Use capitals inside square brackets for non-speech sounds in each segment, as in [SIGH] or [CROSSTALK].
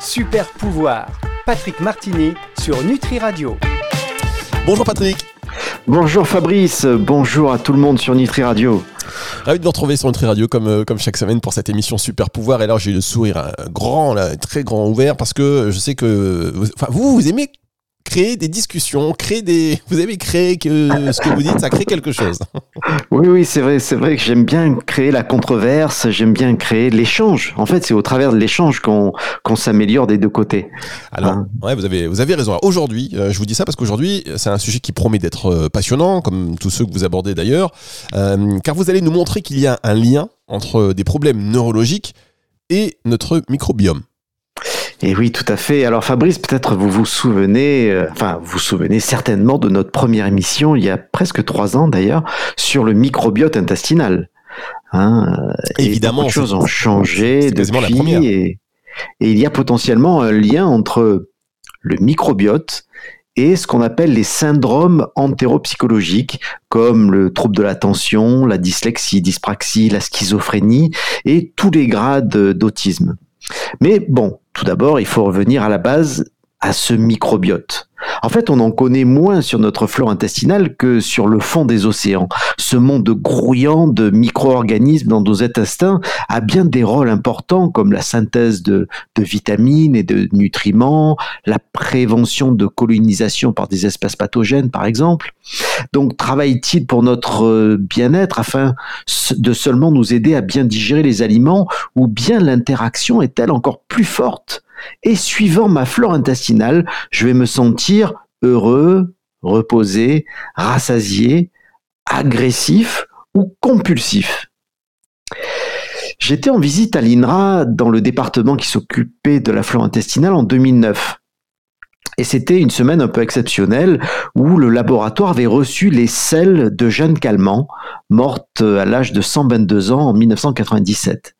Super pouvoir. Patrick Martini sur Nutri Radio. Bonjour Patrick. Bonjour Fabrice, bonjour à tout le monde sur Nutri Radio. Ravi de vous retrouver sur Nutri Radio comme, euh, comme chaque semaine pour cette émission Super Pouvoir. Et alors j'ai le sourire un grand, là, très grand ouvert parce que je sais que vous, enfin, vous, vous aimez créer des discussions, créer des. [LAUGHS] Vous avez créé que ce que vous dites, ça crée quelque chose. Oui, oui, c'est vrai, c'est vrai que j'aime bien créer la controverse, j'aime bien créer l'échange. En fait, c'est au travers de l'échange qu'on qu'on s'améliore des deux côtés. Alors, hein ouais, vous avez vous avez raison. Aujourd'hui, euh, je vous dis ça parce qu'aujourd'hui, c'est un sujet qui promet d'être euh, passionnant, comme tous ceux que vous abordez d'ailleurs, euh, car vous allez nous montrer qu'il y a un lien entre des problèmes neurologiques et notre microbiome. Et oui, tout à fait. Alors Fabrice, peut-être vous vous souvenez, euh, enfin vous vous souvenez certainement de notre première émission il y a presque trois ans d'ailleurs sur le microbiote intestinal. Hein, Évidemment, les choses ont changé depuis et, et il y a potentiellement un lien entre le microbiote et ce qu'on appelle les syndromes entéropsychologiques, comme le trouble de l'attention, la dyslexie, dyspraxie, la schizophrénie et tous les grades d'autisme. Mais bon, tout d'abord, il faut revenir à la base, à ce microbiote. En fait, on en connaît moins sur notre flore intestinale que sur le fond des océans. Ce monde grouillant de micro-organismes dans nos intestins a bien des rôles importants comme la synthèse de, de, vitamines et de nutriments, la prévention de colonisation par des espèces pathogènes par exemple. Donc travaille-t-il pour notre bien-être afin de seulement nous aider à bien digérer les aliments ou bien l'interaction est-elle encore plus forte? Et suivant ma flore intestinale, je vais me sentir heureux, reposé, rassasié, agressif ou compulsif. J'étais en visite à l'INRA dans le département qui s'occupait de la flore intestinale en 2009. Et c'était une semaine un peu exceptionnelle où le laboratoire avait reçu les selles de Jeanne Calment, morte à l'âge de 122 ans en 1997.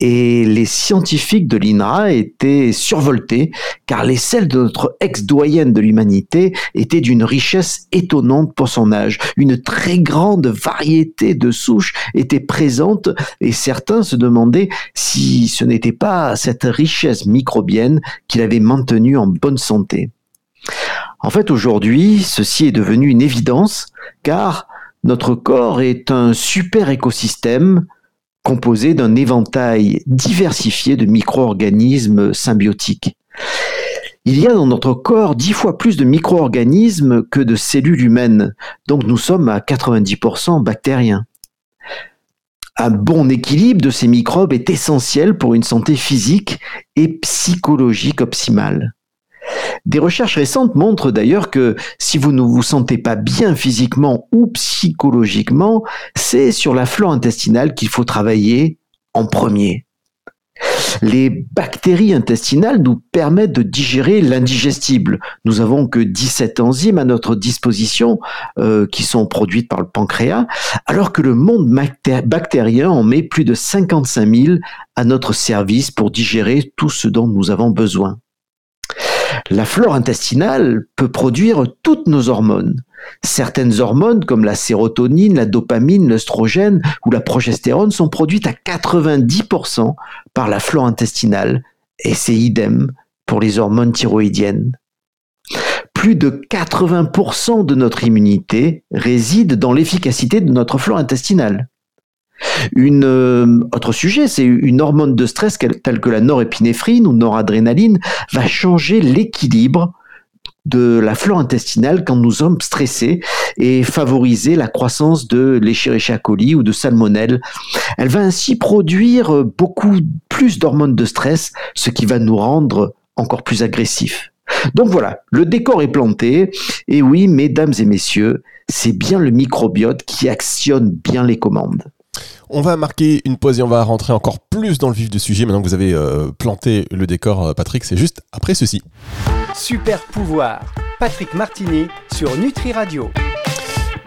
Et les scientifiques de l'INRA étaient survoltés car les selles de notre ex-doyenne de l'humanité étaient d'une richesse étonnante pour son âge. Une très grande variété de souches était présente et certains se demandaient si ce n'était pas cette richesse microbienne qui l'avait maintenue en bonne santé. En fait, aujourd'hui, ceci est devenu une évidence car notre corps est un super écosystème composé d'un éventail diversifié de micro-organismes symbiotiques. Il y a dans notre corps dix fois plus de micro-organismes que de cellules humaines, donc nous sommes à 90% bactériens. Un bon équilibre de ces microbes est essentiel pour une santé physique et psychologique optimale. Des recherches récentes montrent d'ailleurs que si vous ne vous sentez pas bien physiquement ou psychologiquement, c'est sur la flore intestinale qu'il faut travailler en premier. Les bactéries intestinales nous permettent de digérer l'indigestible. Nous avons que 17 enzymes à notre disposition euh, qui sont produites par le pancréas, alors que le monde bactérien en met plus de 55 000 à notre service pour digérer tout ce dont nous avons besoin. La flore intestinale peut produire toutes nos hormones. Certaines hormones comme la sérotonine, la dopamine, l'œstrogène ou la progestérone sont produites à 90% par la flore intestinale et c'est idem pour les hormones thyroïdiennes. Plus de 80% de notre immunité réside dans l'efficacité de notre flore intestinale. Une euh, autre sujet, c'est une hormone de stress telle que la norépinéphrine ou noradrénaline va changer l'équilibre de la flore intestinale quand nous sommes stressés et favoriser la croissance de l'Escherichia coli ou de salmonelle. Elle va ainsi produire beaucoup plus d'hormones de stress, ce qui va nous rendre encore plus agressifs. Donc voilà, le décor est planté. Et oui, mesdames et messieurs, c'est bien le microbiote qui actionne bien les commandes. On va marquer une pause et on va rentrer encore plus dans le vif du sujet maintenant que vous avez euh, planté le décor, euh, Patrick. C'est juste après ceci. Super pouvoir, Patrick Martini sur Nutri Radio.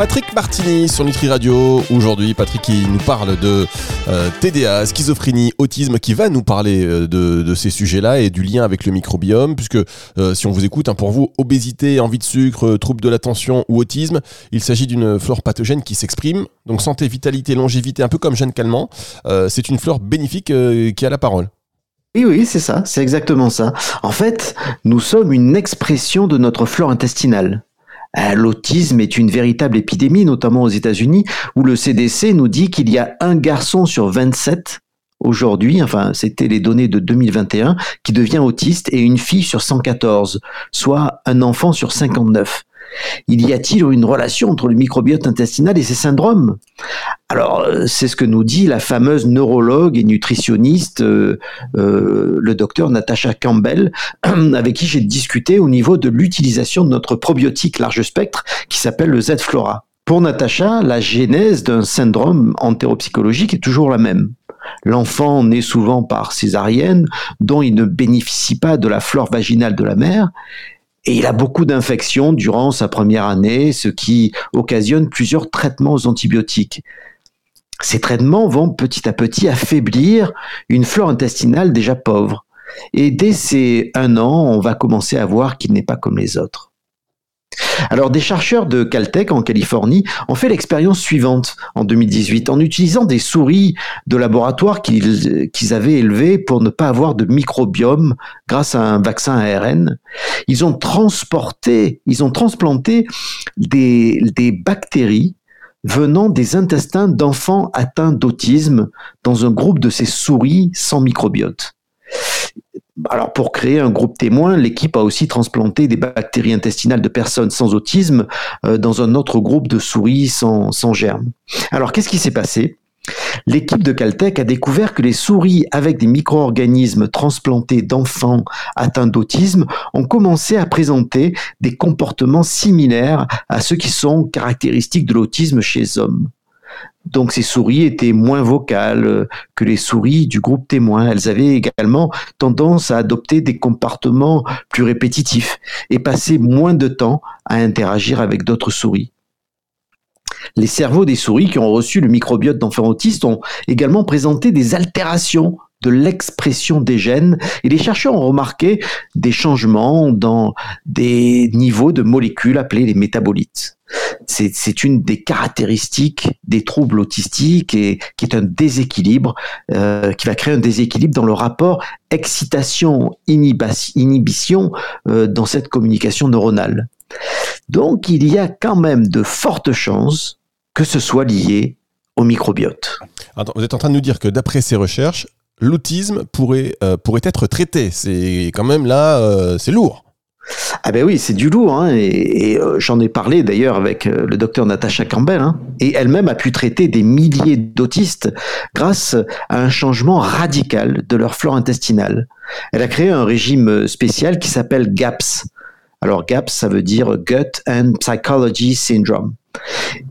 Patrick Martini sur Nutri Radio. Aujourd'hui, Patrick qui nous parle de euh, TDA, schizophrénie, autisme, qui va nous parler euh, de, ces sujets-là et du lien avec le microbiome, puisque euh, si on vous écoute, hein, pour vous, obésité, envie de sucre, trouble de l'attention ou autisme, il s'agit d'une flore pathogène qui s'exprime. Donc santé, vitalité, longévité, un peu comme Jeanne Calment. c'est une flore bénéfique qui a la parole. Oui, oui, c'est ça, c'est exactement ça. En fait, nous sommes une expression de notre flore intestinale. Euh, l'autisme est une véritable épidémie, notamment aux États-Unis, où le CDC nous dit qu'il y a un garçon sur 27 aujourd'hui, enfin c'était les données de 2021, qui devient autiste et une fille sur 114, soit un enfant sur 59. Il y a-t-il une relation entre le microbiote intestinal et ces syndromes? Alors, euh, c'est ce que nous dit la fameuse neurologue et nutritionniste, euh, euh, le docteur Natasha Campbell, [CLEARS THROAT] avec qui j'ai discuté au niveau de l'utilisation de notre probiotique large spectre qui s'appelle le Z-Flora. Pour Natacha, la genèse d'un syndrome entéropsychologique est toujours la même. L'enfant naît souvent par césarienne, dont il ne bénéficie pas de la flore vaginale de la mère, et il a beaucoup d'infections durant sa première année, ce qui occasionne plusieurs traitements aux antibiotiques. Ces traitements vont petit à petit affaiblir une flore intestinale déjà pauvre. Et dès ces un an, on va commencer à voir qu'il n'est pas comme les autres. Alors, des chercheurs de Caltech en Californie ont fait l'expérience suivante en 2018 en utilisant des souris de laboratoire qu'ils avaient élevées pour ne pas avoir de microbiome grâce à un vaccin ARN. Ils ont transporté, ils ont transplanté des, des bactéries venant des intestins d'enfants atteints d'autisme dans un groupe de ces souris sans microbiote. Alors pour créer un groupe témoin, l'équipe a aussi transplanté des bactéries intestinales de personnes sans autisme euh, dans un autre groupe de souris sans, sans germes. Alors qu'est-ce qui s'est passé? L'équipe de Caltech a découvert que les souris avec des micro-organismes transplantés d'enfants atteints d'autisme ont commencé à présenter des comportements similaires à ceux qui sont caractéristiques de l'autisme chez hommes. Donc ces souris étaient moins vocales euh, que les souris du groupe témoin. Elles avaient également tendance à adopter des comportements plus répétitifs et passer moins de temps à interagir avec d'autres souris. Les cerveaux des souris qui ont reçu le microbiote d'enfants autistes ont également présenté des altérations de l'expression des gènes et les chercheurs ont remarqué des changements dans des niveaux de molécules appelés les métabolites. C'est une des caractéristiques des troubles autistiques et qui est un déséquilibre, euh, qui va créer un déséquilibre dans le rapport excitation-inhibition euh, dans cette communication neuronale. Donc il y a quand même de fortes chances que ce soit lié au microbiote. vous êtes en train de nous dire que d'après ces recherches, l'autisme pourrait, euh, pourrait être traité. C'est quand même là, euh, c'est lourd. Ah ben oui, c'est du lourd, hein, et, euh, j'en ai parlé d'ailleurs avec le docteur Natasha Campbell, hein, et elle-même a pu traiter des milliers d'autistes grâce à un changement radical de leur flore intestinale. Elle a créé un régime spécial qui s'appelle GAPS. Alors GAPS, ça veut dire Gut and Psychology Syndrome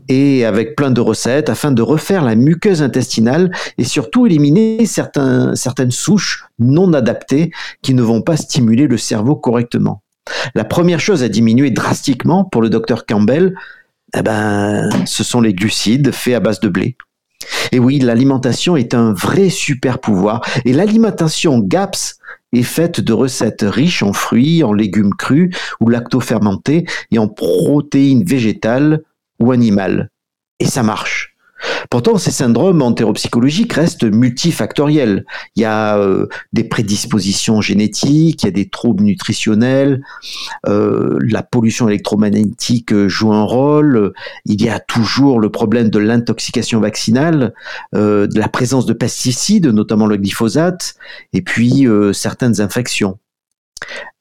et avec plein de recettes afin de refaire la muqueuse intestinale et surtout éliminer certaines souches non adaptées qui ne vont pas stimuler le cerveau correctement. La première chose à diminuer drastiquement pour le docteur Campbell, eh ben, ce sont les glucides faits à base de blé. Et oui, l'alimentation est un vrai super pouvoir et l'alimentation GAPS est faite de recettes riches en fruits, en légumes crus ou lactofermentés et en protéines végétales ou animal. Et ça marche. Pourtant, ces syndromes entéropsychologiques restent multifactoriels. Il y a euh, des prédispositions génétiques, il y a des troubles nutritionnels, euh, la pollution électromagnétique joue un rôle, il y a toujours le problème de l'intoxication vaccinale, euh, de la présence de pesticides, notamment le glyphosate, et puis certaines infections.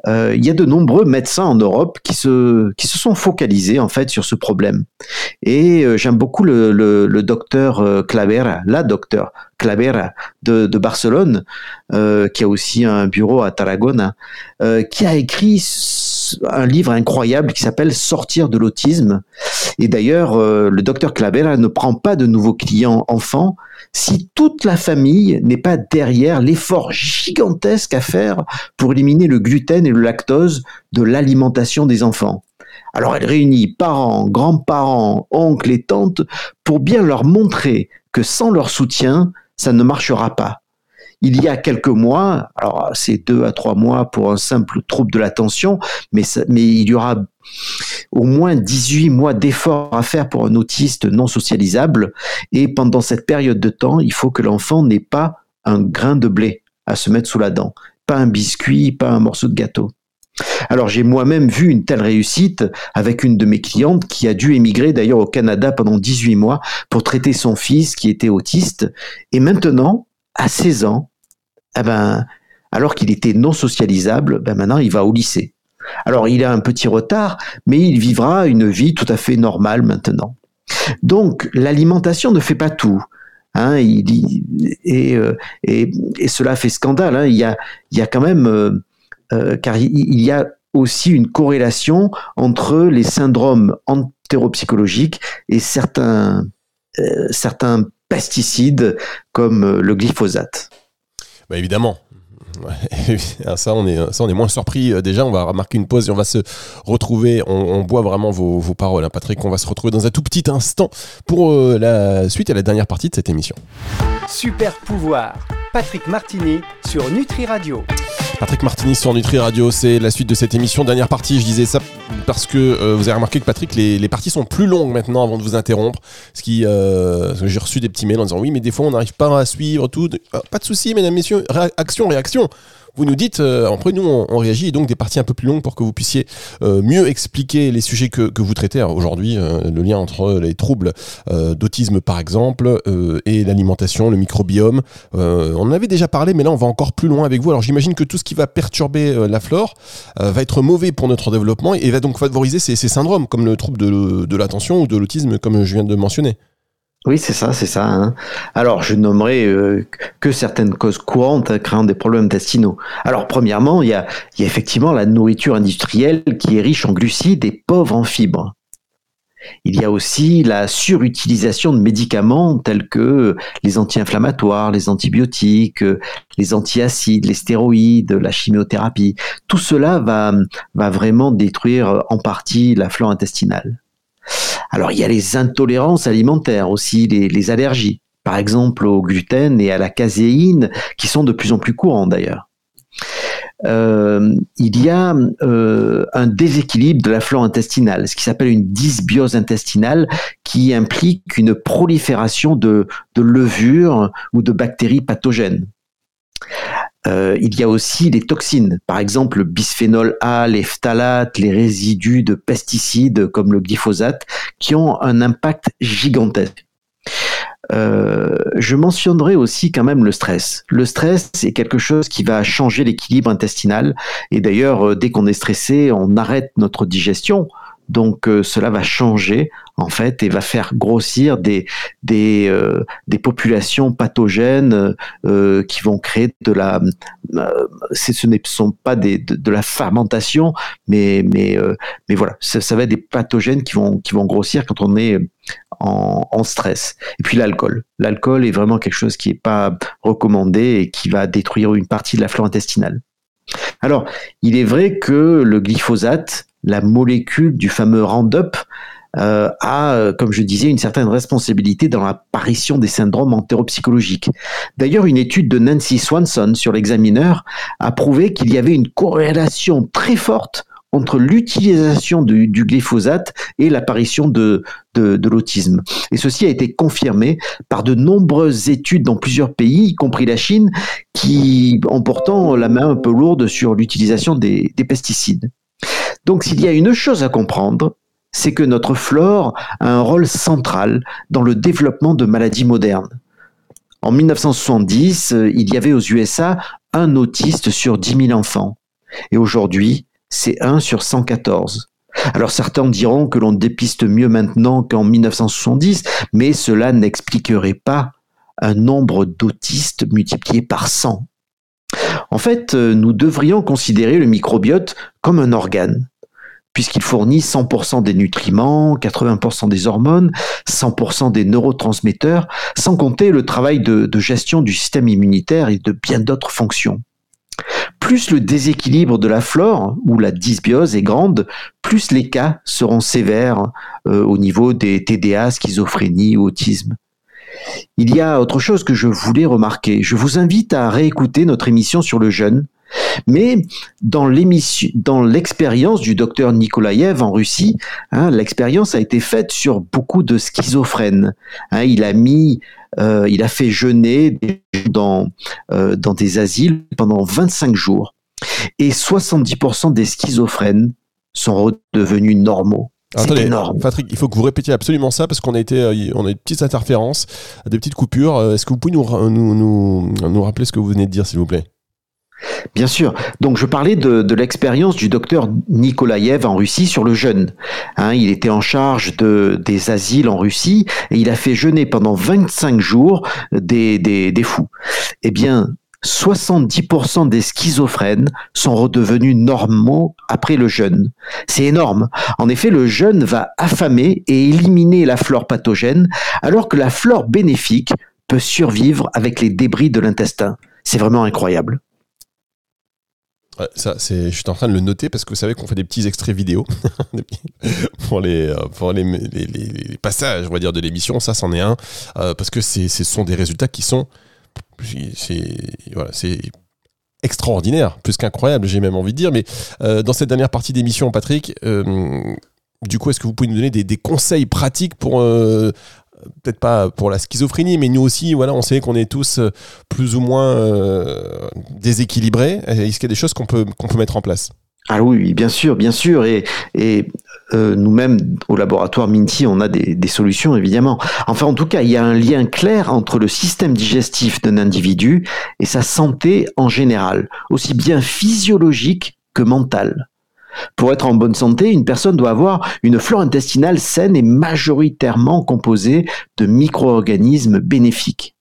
Euh, il y a de nombreux médecins en Europe qui se, qui se sont focalisés en fait sur ce problème. Et euh, j'aime beaucoup le, le, docteur euh, Clavera, la docteur Clavera de, Barcelone, qui a aussi un bureau à Tarragona, qui a écrit un livre incroyable qui s'appelle Sortir de l'autisme. Et d'ailleurs, le docteur Clavera ne prend pas de nouveaux clients enfants si toute la famille n'est pas derrière l'effort gigantesque à faire pour éliminer le gluten et le lactose de l'alimentation des enfants. Alors elle réunit parents, grands-parents, oncles et tantes pour bien leur montrer que sans leur soutien, ça ne marchera pas. Il y a quelques mois, alors c'est deux à trois mois pour un simple trouble de l'attention, mais, mais il y aura au moins 18 mois d'efforts à faire pour un autiste non socialisable. Et pendant cette période de temps, il faut que l'enfant n'ait pas un grain de blé à se mettre sous la dent. Pas un biscuit, pas un morceau de gâteau. Alors j'ai moi-même vu une telle réussite avec une de mes clientes qui a dû émigrer d'ailleurs au Canada pendant 18 mois pour traiter son fils qui était autiste. Et maintenant, à 16 ans, eh ben, alors qu'il était non socialisable, ben maintenant il va au lycée. Alors il a un petit retard, mais il vivra une vie tout à fait normale maintenant. Donc l'alimentation ne fait pas tout. Hein, euh, et, cela fait scandale. Hein. Il, y a, quand même, euh, car il y a aussi une corrélation entre les syndromes entéropsychologiques et certains, certains pesticides comme le glyphosate. Bah évidemment, Ouais, [LAUGHS] ça, on est, ça, on est moins surpris. Euh, déjà, on va remarquer une pause et on va se retrouver. On, boit vraiment vos, vos paroles, hein, Patrick. On va se retrouver dans un tout petit instant pour euh, la suite et la dernière partie de cette émission. Super pouvoir. Patrick Martini sur Nutri Radio. Patrick Martini sur Nutri Radio, c'est la suite de cette émission. Dernière partie, je disais ça parce que euh, vous avez remarqué que Patrick, les, parties sont plus longues maintenant avant de vous interrompre. Ce qui, euh, j'ai reçu des petits mails en disant oui, mais des fois on n'arrive pas à suivre tout. Ah, pas de souci, mesdames, messieurs. Réaction, réaction vous nous dites, euh, après nous on, réagit, et donc des parties un peu plus longues pour que vous puissiez euh, mieux expliquer les sujets que, vous traitez. Aujourd'hui, euh, le lien entre les troubles d'autisme par exemple et l'alimentation, le microbiome. on en avait déjà parlé, mais là on va encore plus loin avec vous. Alors j'imagine que tout ce qui va perturber la flore va être mauvais pour notre développement et va donc favoriser ces, ces syndromes comme le trouble de, de l'attention ou de l'autisme comme je viens de mentionner. Oui, c'est ça, c'est ça. Hein. Alors, je nommerai euh, que certaines causes courantes créant des problèmes intestinaux. Alors, premièrement, il y a, il y a effectivement la nourriture industrielle qui est riche en glucides et pauvre en fibres. Il y a aussi la surutilisation de médicaments tels que les anti-inflammatoires, les antibiotiques, les antiacides, les stéroïdes, la chimiothérapie. Tout cela va, va vraiment détruire en partie la flore intestinale. Alors il y a les intolérances alimentaires aussi, les, allergies, par exemple au gluten et à la caséine, qui sont de plus en plus courants d'ailleurs. Euh, il y a euh, un déséquilibre de la flore intestinale, ce qui s'appelle une dysbiose intestinale, qui implique une prolifération de levures ou de bactéries pathogènes. Euh, il y a aussi les toxines, par exemple le bisphénol A, les phtalates, les résidus de pesticides comme le glyphosate, qui ont un impact gigantesque. Euh, je mentionnerai aussi quand même le stress. Le stress, c'est quelque chose qui va changer l'équilibre intestinal. Et d'ailleurs, euh, dès qu'on est stressé, on arrête notre digestion. Donc euh, cela va changer en fait et va faire grossir des des, euh, des populations pathogènes euh, qui vont créer de la ce ne sont pas des, de, la fermentation mais mais mais voilà ça, ça, va être des pathogènes qui vont qui vont grossir quand on est en, en stress. Et puis l'alcool. L'alcool est vraiment quelque chose qui est pas recommandé et qui va détruire une partie de la flore intestinale. Alors, il est vrai que le glyphosate la molécule du fameux Roundup euh, a, euh, comme je disais, une certaine responsabilité dans l'apparition des syndromes entéropsychologiques. D'ailleurs, une étude de Nancy Swanson sur l'examineur a prouvé qu'il y avait une corrélation très forte entre l'utilisation du, glyphosate et l'apparition de, de, l'autisme. Et ceci a été confirmé par de nombreuses études dans plusieurs pays, y compris la Chine, qui ont pourtant la main un peu lourde sur l'utilisation des pesticides. Donc s'il y a une chose à comprendre, c'est que notre flore a un rôle central dans le développement de maladies modernes. En 1970, euh, il y avait aux USA un autiste sur 10 000 enfants. Et aujourd'hui, c'est 1 sur 114. Alors certains diront que l'on dépiste mieux maintenant qu'en 1970, mais cela n'expliquerait pas un nombre d'autistes multiplié par 100. En fait, euh, nous devrions considérer le microbiote comme un organe, puisqu'il fournit 100% des nutriments, 80% des hormones, 100% des neurotransmetteurs, sans compter le travail de, gestion du système immunitaire et de bien d'autres fonctions. Plus le déséquilibre de la flore ou la dysbiose est grande, plus les cas seront sévères euh, au niveau des TDA, schizophrénie ou autisme. Il y a autre chose que je voulais remarquer. Je vous invite à réécouter notre émission sur le jeûne Mais dans l'émission, dans l'expérience du docteur Nikolaev en Russie, hein, l'expérience a été faite sur beaucoup de schizophrènes. Hein, il a mis, euh, il a fait jeûner dans euh, dans des asiles pendant 25 jours, et 70% des schizophrènes sont redevenus normaux. C'est énorme. Patrick, il faut que vous répétiez absolument ça parce qu'on a été, euh, on a des petites interférences, des petites coupures. Est-ce que vous pouvez nous, nous, nous, nous rappeler ce que vous venez de dire, s'il vous plaît? Bien sûr. Donc je parlais de, l'expérience du docteur Nikolaev en Russie sur le jeûne. Hein, il était en charge de, des asiles en Russie et il a fait jeûner pendant 25 jours des fous. Eh bien, 70% des schizophrènes sont redevenus normaux après le jeûne. C'est énorme. En effet, le jeûne va affamer et éliminer la flore pathogène, alors que la flore bénéfique peut survivre avec les débris de l'intestin. C'est vraiment incroyable ça, c'est, je suis en train de le noter parce que vous savez qu'on fait des petits extraits vidéo [LAUGHS] pour, les, euh, pour les, passages, dire, de l'émission. Ça, c'en est un euh, parce que c'est, ce sont des résultats qui sont, c'est, voilà, c'est extraordinaire, plus qu'incroyable, j'ai même envie de dire. Mais euh, dans cette dernière partie d'émission, Patrick, du coup, est-ce que vous pouvez nous donner des, des conseils pratiques pour peut-être pas pour la schizophrénie, mais nous aussi, voilà, on sait qu'on est tous euh, plus ou moins euh, déséquilibrés. Est-ce qu'il y a des choses qu'on peut, mettre en place? Ah oui, bien sûr, bien sûr. Et, et euh, nous-mêmes, au laboratoire Minty, on a des, des, solutions, évidemment. Enfin, en tout cas, il y a un lien clair entre le système digestif d'un individu et sa santé en général, aussi bien physiologique que mentale. Pour être en bonne santé, une personne doit avoir une flore intestinale saine et majoritairement composée de micro-organismes bénéfiques.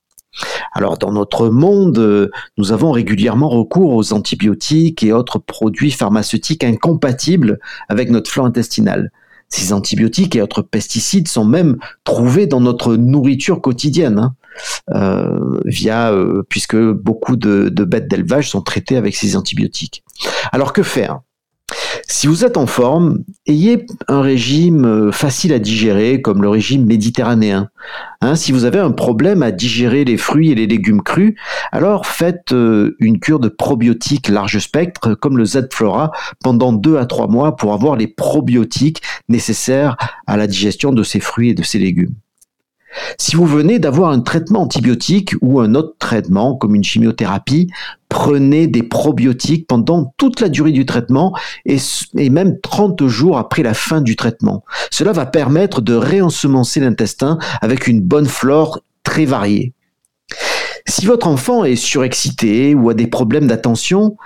Alors dans notre monde, nous avons régulièrement recours aux antibiotiques et autres produits pharmaceutiques incompatibles avec notre flore intestinale. Ces antibiotiques et autres pesticides sont même trouvés dans notre nourriture quotidienne, hein, euh, euh, puisque beaucoup de bêtes d'élevage sont traitées avec ces antibiotiques. Alors que faire? Si vous êtes en forme, ayez un régime euh, facile à digérer, comme le régime méditerranéen. Hein, si vous avez un problème à digérer les fruits et les légumes crus, alors faites euh, une cure de probiotiques large spectre, comme le Z-Flora, pendant deux à trois mois pour avoir les probiotiques nécessaires à la digestion de ces fruits et de ces légumes. Si vous venez d'avoir un traitement antibiotique ou un autre traitement comme une chimiothérapie, prenez des probiotiques pendant toute la durée du traitement et, même 30 jours après la fin du traitement. Cela va permettre de réensemencer l'intestin avec une bonne flore très variée. Si votre enfant est surexcité ou a des problèmes d'attention,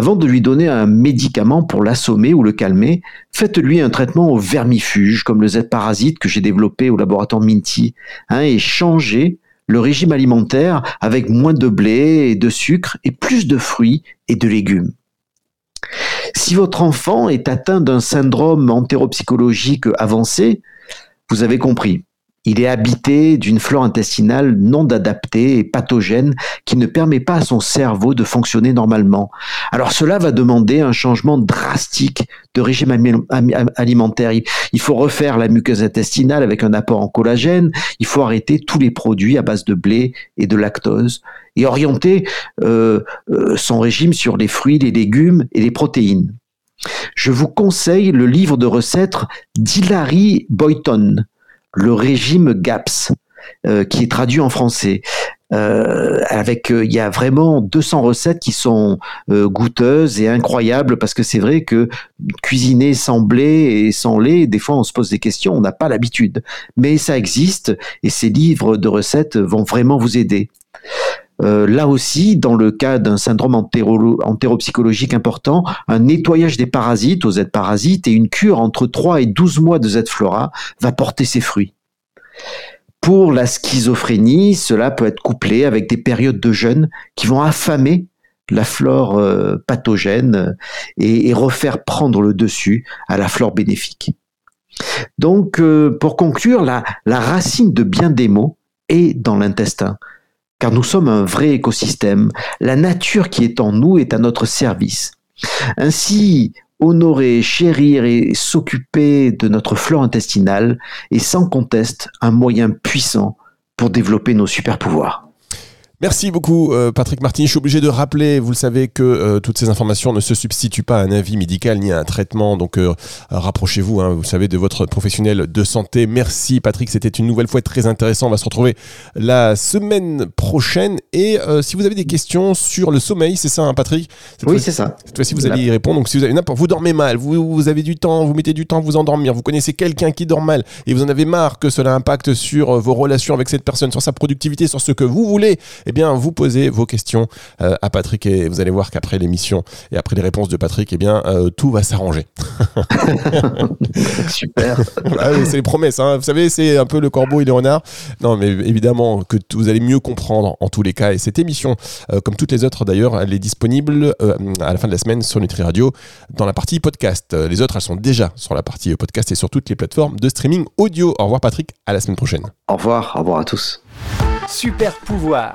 avant de lui donner un médicament pour l'assommer ou le calmer, faites-lui un traitement au vermifuge, comme le Z-parasite que j'ai développé au laboratoire Minty, hein, et changez le régime alimentaire avec moins de blé et de sucre et plus de fruits et de légumes. Si votre enfant est atteint d'un syndrome entéropsychologique avancé, vous avez compris, il est habité d'une flore intestinale non adaptée et pathogène qui ne permet pas à son cerveau de fonctionner normalement. Alors cela va demander un changement drastique de régime alimentaire. Il faut refaire la muqueuse intestinale avec un apport en collagène. Il faut arrêter tous les produits à base de blé et de lactose et orienter euh, euh, son régime sur les fruits, les légumes et les protéines. Je vous conseille le livre de recettes d'Hilary Boyton le régime GAPS, euh, qui est traduit en français. Euh, avec euh, il y a vraiment 200 recettes qui sont goûteuses et incroyables parce que c'est vrai que cuisiner sans blé et sans lait des fois on se pose des questions on n'a pas l'habitude mais ça existe et ces livres de recettes vont vraiment vous aider là aussi, dans le cas d'un syndrome entéropsychologique important, un nettoyage des parasites aux Z-parasites et une cure entre 3 et 12 mois de Z-flora va porter ses fruits. Pour la schizophrénie, cela peut être couplé avec des périodes de jeûne qui vont affamer la flore euh, pathogène et, refaire prendre le dessus à la flore bénéfique. Donc, euh, pour conclure, la, la racine de bien des mots est dans l'intestin car nous sommes un vrai écosystème. La nature qui est en nous est à notre service. Ainsi, honorer, chérir et s'occuper de notre flore intestinale est sans conteste un moyen puissant pour développer nos super pouvoirs. Merci beaucoup euh, Patrick Martini. Je suis obligé de rappeler, vous le savez, que euh, toutes ces informations ne se substituent pas à un avis médical ni à un traitement. Donc euh, rapprochez-vous, hein, vous savez, de votre professionnel de santé. Merci Patrick, c'était une nouvelle fois très intéressant. On va se retrouver la semaine prochaine. Et si vous avez des questions sur le sommeil, c'est ça hein, Patrick? Oui, c'est ça. Cette fois-ci, vous allez y répondre. Donc si vous avez n'importe, vous dormez mal, vous, vous avez du temps, vous mettez du temps à vous endormir, vous connaissez quelqu'un qui dort mal et vous en avez marre que cela impacte sur vos relations avec cette personne, sur sa productivité, sur ce que vous voulez eh bien, vous posez vos questions euh, à Patrick et vous allez voir qu'après l'émission et après les réponses de Patrick, eh bien, euh, tout va s'arranger. [LAUGHS] Super. c'est les promesses. Hein. Vous savez, c'est un peu le corbeau et le renard. Non, mais évidemment que vous allez mieux comprendre en tous les cas. Et cette émission, euh, comme toutes les autres d'ailleurs, elle est disponible à la fin de la semaine sur Nutri Radio dans la partie podcast. Les autres, elles sont déjà sur la partie podcast et sur toutes les plateformes de streaming audio. Au revoir Patrick, à la semaine prochaine. Au revoir, au revoir à tous. Super pouvoir